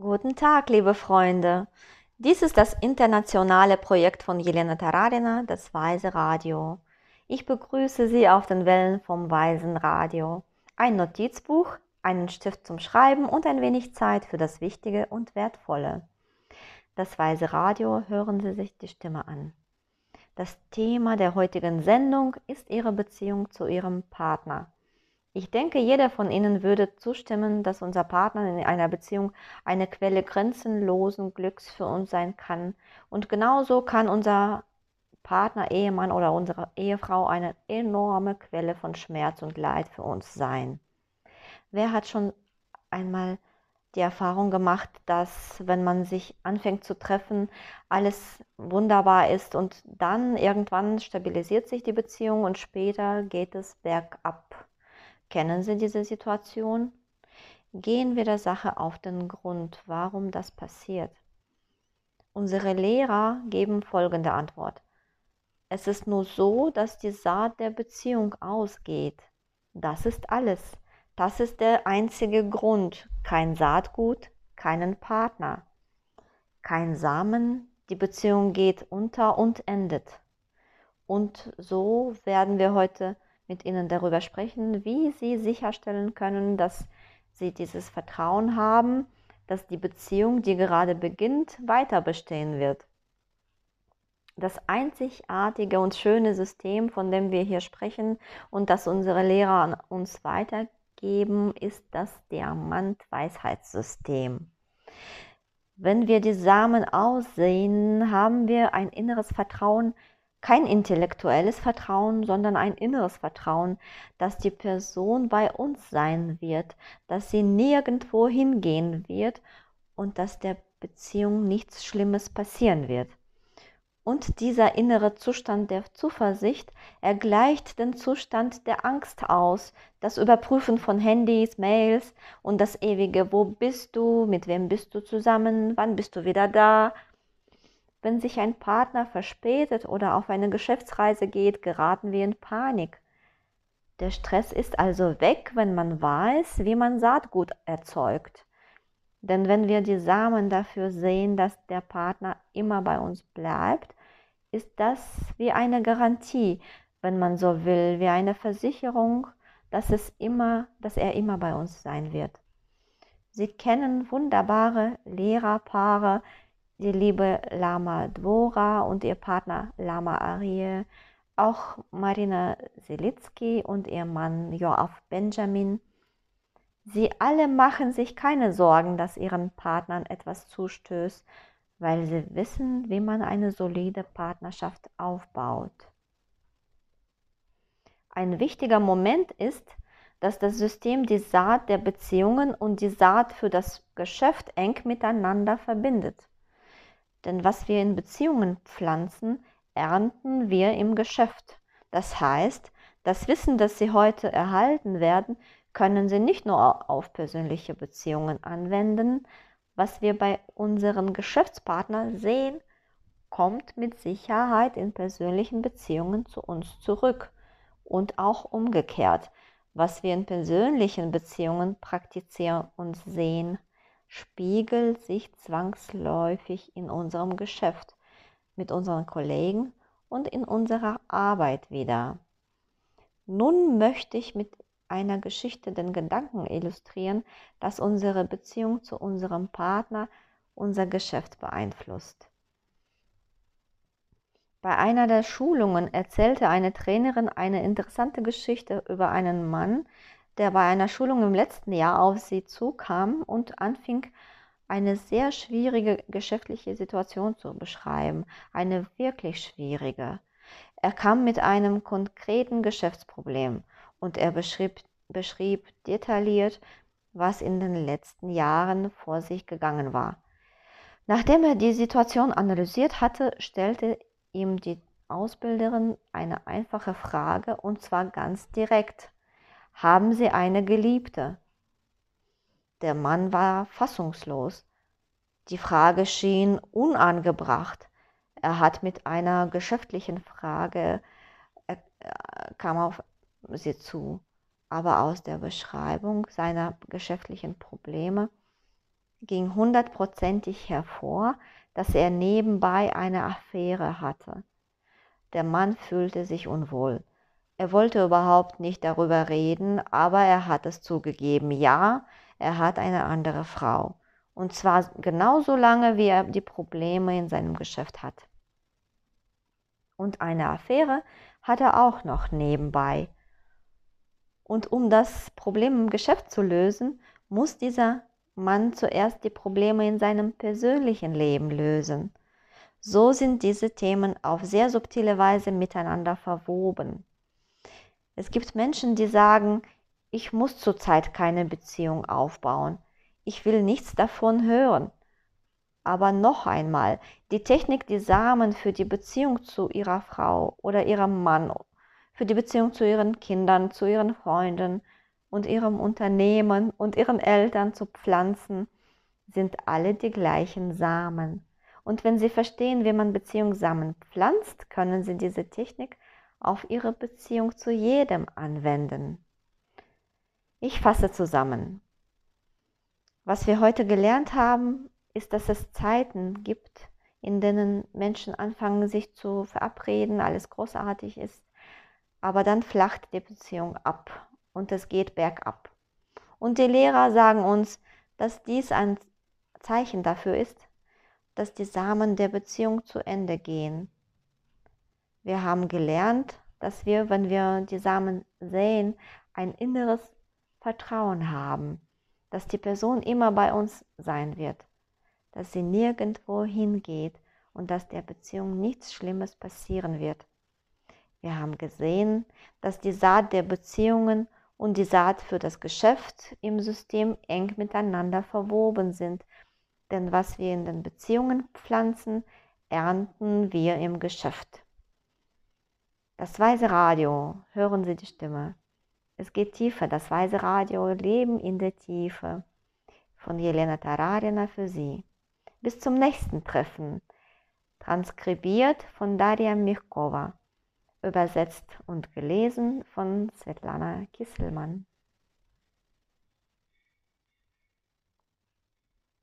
Guten Tag, liebe Freunde. Dies ist das internationale Projekt von Jelena Tararina, das Weise Radio. Ich begrüße Sie auf den Wellen vom Weisen Radio. Ein Notizbuch, einen Stift zum Schreiben und ein wenig Zeit für das Wichtige und Wertvolle. Das Weise Radio hören Sie sich die Stimme an. Das Thema der heutigen Sendung ist Ihre Beziehung zu Ihrem Partner. Ich denke, jeder von Ihnen würde zustimmen, dass unser Partner in einer Beziehung eine Quelle grenzenlosen Glücks für uns sein kann. Und genauso kann unser Partner, Ehemann oder unsere Ehefrau eine enorme Quelle von Schmerz und Leid für uns sein. Wer hat schon einmal die Erfahrung gemacht, dass wenn man sich anfängt zu treffen, alles wunderbar ist und dann irgendwann stabilisiert sich die Beziehung und später geht es bergab. Kennen Sie diese Situation? Gehen wir der Sache auf den Grund, warum das passiert. Unsere Lehrer geben folgende Antwort. Es ist nur so, dass die Saat der Beziehung ausgeht. Das ist alles. Das ist der einzige Grund. Kein Saatgut, keinen Partner. Kein Samen, die Beziehung geht unter und endet. Und so werden wir heute mit Ihnen darüber sprechen, wie Sie sicherstellen können, dass Sie dieses Vertrauen haben, dass die Beziehung, die gerade beginnt, weiter bestehen wird. Das einzigartige und schöne System, von dem wir hier sprechen und das unsere Lehrer an uns weitergeben, ist das Diamant-Weisheitssystem. Wenn wir die Samen aussehen, haben wir ein inneres Vertrauen kein intellektuelles Vertrauen, sondern ein inneres Vertrauen, dass die Person bei uns sein wird, dass sie nirgendwo hingehen wird und dass der Beziehung nichts Schlimmes passieren wird. Und dieser innere Zustand der Zuversicht ergleicht den Zustand der Angst aus, das Überprüfen von Handys, Mails und das ewige Wo bist du, mit wem bist du zusammen, wann bist du wieder da, wenn sich ein Partner verspätet oder auf eine Geschäftsreise geht, geraten wir in Panik. Der Stress ist also weg, wenn man weiß, wie man Saatgut erzeugt. Denn wenn wir die Samen dafür sehen, dass der Partner immer bei uns bleibt, ist das wie eine Garantie, wenn man so will, wie eine Versicherung, dass es immer, dass er immer bei uns sein wird. Sie kennen wunderbare Lehrerpaare, die liebe Lama Dvora und ihr Partner Lama Ariel, auch Marina Selitsky und ihr Mann Joaf Benjamin. Sie alle machen sich keine Sorgen, dass ihren Partnern etwas zustößt, weil sie wissen, wie man eine solide Partnerschaft aufbaut. Ein wichtiger Moment ist, dass das System die Saat der Beziehungen und die Saat für das Geschäft eng miteinander verbindet. Denn was wir in Beziehungen pflanzen, ernten wir im Geschäft. Das heißt, das Wissen, das Sie heute erhalten werden, können Sie nicht nur auf persönliche Beziehungen anwenden. Was wir bei unseren Geschäftspartnern sehen, kommt mit Sicherheit in persönlichen Beziehungen zu uns zurück. Und auch umgekehrt, was wir in persönlichen Beziehungen praktizieren und sehen, spiegelt sich zwangsläufig in unserem Geschäft, mit unseren Kollegen und in unserer Arbeit wieder. Nun möchte ich mit einer Geschichte den Gedanken illustrieren, dass unsere Beziehung zu unserem Partner unser Geschäft beeinflusst. Bei einer der Schulungen erzählte eine Trainerin eine interessante Geschichte über einen Mann, der bei einer Schulung im letzten Jahr auf sie zukam und anfing, eine sehr schwierige geschäftliche Situation zu beschreiben, eine wirklich schwierige. Er kam mit einem konkreten Geschäftsproblem und er beschrieb, beschrieb detailliert, was in den letzten Jahren vor sich gegangen war. Nachdem er die Situation analysiert hatte, stellte ihm die Ausbilderin eine einfache Frage und zwar ganz direkt. Haben Sie eine Geliebte? Der Mann war fassungslos. Die Frage schien unangebracht. Er hat mit einer geschäftlichen Frage, er kam auf sie zu, aber aus der Beschreibung seiner geschäftlichen Probleme ging hundertprozentig hervor, dass er nebenbei eine Affäre hatte. Der Mann fühlte sich unwohl. Er wollte überhaupt nicht darüber reden, aber er hat es zugegeben. Ja, er hat eine andere Frau. Und zwar genauso lange, wie er die Probleme in seinem Geschäft hat. Und eine Affäre hat er auch noch nebenbei. Und um das Problem im Geschäft zu lösen, muss dieser Mann zuerst die Probleme in seinem persönlichen Leben lösen. So sind diese Themen auf sehr subtile Weise miteinander verwoben. Es gibt Menschen, die sagen, ich muss zurzeit keine Beziehung aufbauen. Ich will nichts davon hören. Aber noch einmal, die Technik, die Samen für die Beziehung zu ihrer Frau oder ihrem Mann, für die Beziehung zu ihren Kindern, zu ihren Freunden und ihrem Unternehmen und ihren Eltern zu pflanzen, sind alle die gleichen Samen. Und wenn Sie verstehen, wie man Beziehungssamen pflanzt, können Sie diese Technik auf Ihre Beziehung zu jedem anwenden. Ich fasse zusammen. Was wir heute gelernt haben, ist, dass es Zeiten gibt, in denen Menschen anfangen, sich zu verabreden, alles großartig ist, aber dann flacht die Beziehung ab und es geht bergab. Und die Lehrer sagen uns, dass dies ein Zeichen dafür ist, dass die Samen der Beziehung zu Ende gehen. Wir haben gelernt, dass wir, wenn wir die Samen säen, ein inneres Vertrauen haben, dass die Person immer bei uns sein wird, dass sie nirgendwo hingeht und dass der Beziehung nichts Schlimmes passieren wird. Wir haben gesehen, dass die Saat der Beziehungen und die Saat für das Geschäft im System eng miteinander verwoben sind. Denn was wir in den Beziehungen pflanzen, ernten wir im Geschäft. Das Weise Radio, hören Sie die Stimme. Es geht tiefer, das Weise Radio, Leben in der Tiefe. Von Jelena Tararina für Sie. Bis zum nächsten Treffen. Transkribiert von Daria Mirkova. Übersetzt und gelesen von Svetlana Kisselmann.